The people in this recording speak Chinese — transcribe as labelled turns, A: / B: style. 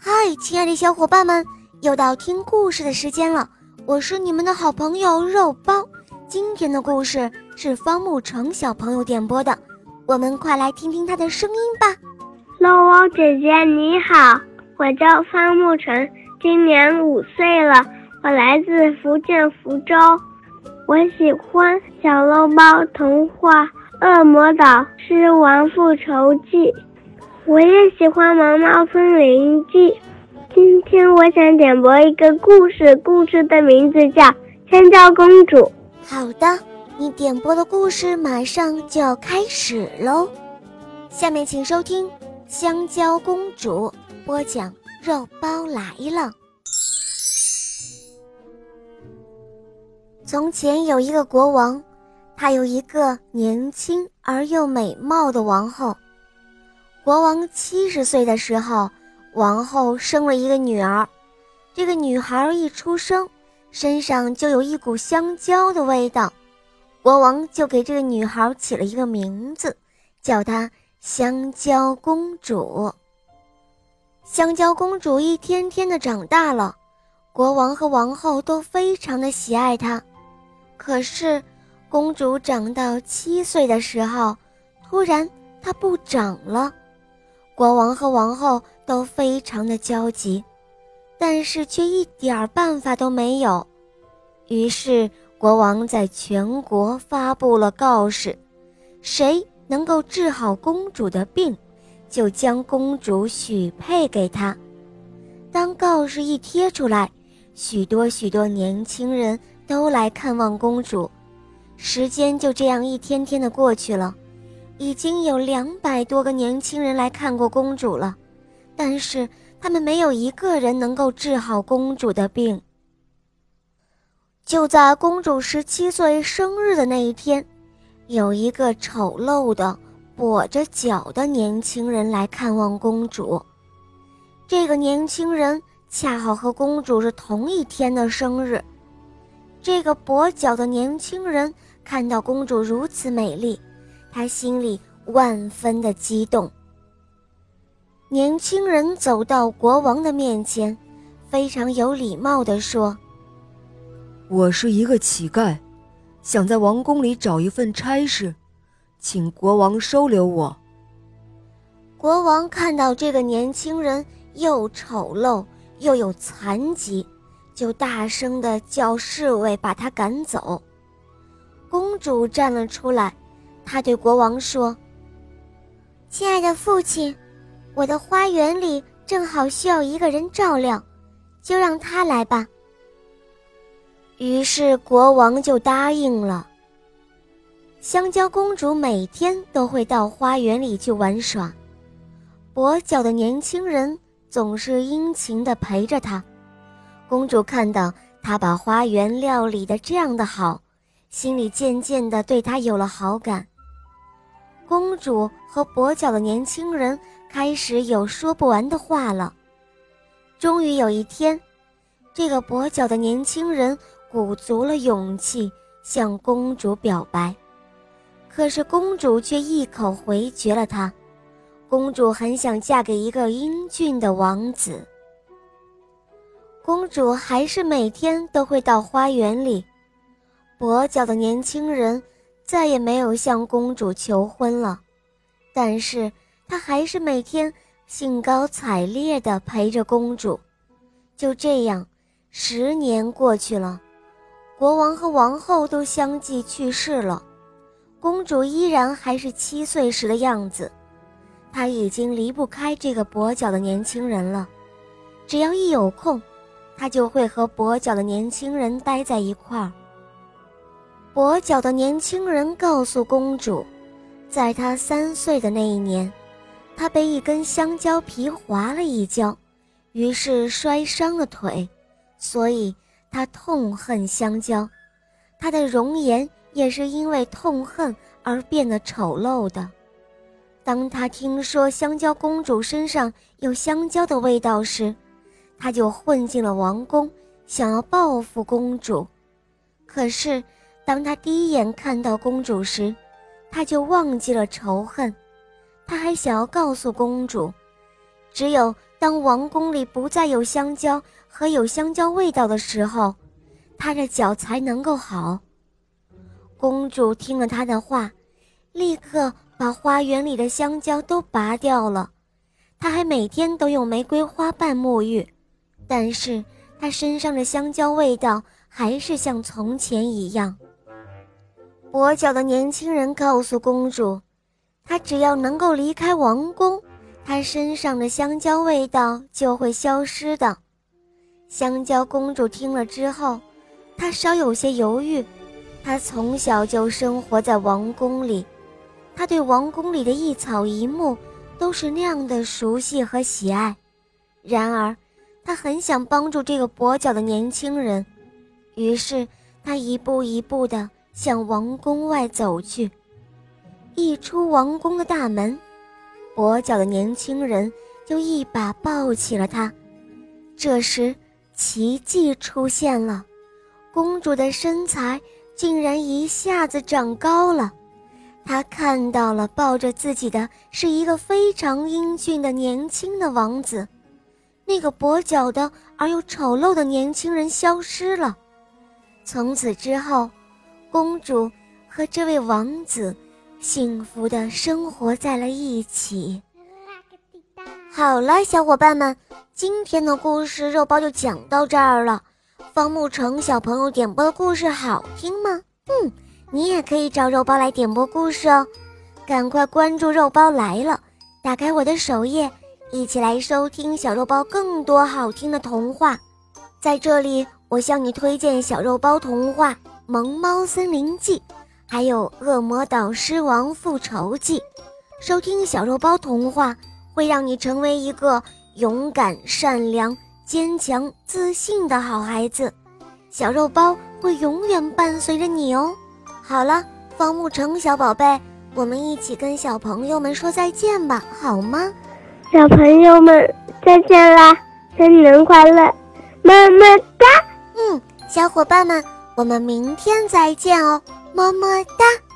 A: 嗨，亲爱的小伙伴们，又到听故事的时间了。我是你们的好朋友肉包。今天的故事是方木成小朋友点播的，我们快来听听他的声音吧。
B: 肉包姐姐你好，我叫方木成，今年五岁了，我来自福建福州。我喜欢《小肉包童话》《恶魔岛狮王复仇记》。我也喜欢《毛毛森林记》。今天我想点播一个故事，故事的名字叫《香蕉公主》。
A: 好的，你点播的故事马上就要开始喽。下面请收听《香蕉公主》播讲，肉包来了。从前有一个国王，他有一个年轻而又美貌的王后。国王七十岁的时候，王后生了一个女儿。这个女孩一出生，身上就有一股香蕉的味道。国王就给这个女孩起了一个名字，叫她香蕉公主。香蕉公主一天天的长大了，国王和王后都非常的喜爱她。可是，公主长到七岁的时候，突然她不长了。国王和王后都非常的焦急，但是却一点办法都没有。于是国王在全国发布了告示：谁能够治好公主的病，就将公主许配给他。当告示一贴出来，许多许多年轻人都来看望公主。时间就这样一天天的过去了。已经有两百多个年轻人来看过公主了，但是他们没有一个人能够治好公主的病。就在公主十七岁生日的那一天，有一个丑陋的跛着脚的年轻人来看望公主。这个年轻人恰好和公主是同一天的生日。这个跛脚的年轻人看到公主如此美丽。他心里万分的激动。年轻人走到国王的面前，非常有礼貌地说：“
C: 我是一个乞丐，想在王宫里找一份差事，请国王收留我。”
A: 国王看到这个年轻人又丑陋又有残疾，就大声地叫侍卫把他赶走。公主站了出来。他对国王说：“亲爱的父亲，我的花园里正好需要一个人照料，就让他来吧。”于是国王就答应了。香蕉公主每天都会到花园里去玩耍，跛脚的年轻人总是殷勤地陪着她。公主看到他把花园料理得这样的好，心里渐渐地对他有了好感。公主和跛脚的年轻人开始有说不完的话了。终于有一天，这个跛脚的年轻人鼓足了勇气向公主表白，可是公主却一口回绝了他。公主很想嫁给一个英俊的王子。公主还是每天都会到花园里。跛脚的年轻人。再也没有向公主求婚了，但是他还是每天兴高采烈地陪着公主。就这样，十年过去了，国王和王后都相继去世了，公主依然还是七岁时的样子。她已经离不开这个跛脚的年轻人了，只要一有空，她就会和跛脚的年轻人待在一块儿。跛脚的年轻人告诉公主，在他三岁的那一年，他被一根香蕉皮划了一跤，于是摔伤了腿，所以他痛恨香蕉。他的容颜也是因为痛恨而变得丑陋的。当他听说香蕉公主身上有香蕉的味道时，他就混进了王宫，想要报复公主。可是。当他第一眼看到公主时，他就忘记了仇恨，他还想要告诉公主，只有当王宫里不再有香蕉和有香蕉味道的时候，他的脚才能够好。公主听了他的话，立刻把花园里的香蕉都拔掉了。她还每天都用玫瑰花瓣沐浴，但是她身上的香蕉味道还是像从前一样。跛脚的年轻人告诉公主，他只要能够离开王宫，他身上的香蕉味道就会消失的。香蕉公主听了之后，她稍有些犹豫。她从小就生活在王宫里，她对王宫里的一草一木都是那样的熟悉和喜爱。然而，她很想帮助这个跛脚的年轻人，于是她一步一步的向王宫外走去。一出王宫的大门，跛脚的年轻人就一把抱起了他。这时，奇迹出现了，公主的身材竟然一下子长高了。她看到了抱着自己的是一个非常英俊的年轻的王子，那个跛脚的而又丑陋的年轻人消失了。从此之后，公主和这位王子幸福的生活在了一起。好了，小伙伴们。今天的故事肉包就讲到这儿了。方沐橙小朋友点播的故事好听吗？嗯，你也可以找肉包来点播故事哦。赶快关注肉包来了，打开我的首页，一起来收听小肉包更多好听的童话。在这里，我向你推荐小肉包童话《萌猫森林记》，还有《恶魔岛狮王复仇记》。收听小肉包童话会让你成为一个。勇敢、善良、坚强、自信的好孩子，小肉包会永远伴随着你哦。好了，方沐橙小宝贝，我们一起跟小朋友们说再见吧，好吗？
B: 小朋友们再见啦，新年快乐，么么哒。
A: 嗯，小伙伴们，我们明天再见哦，么么哒。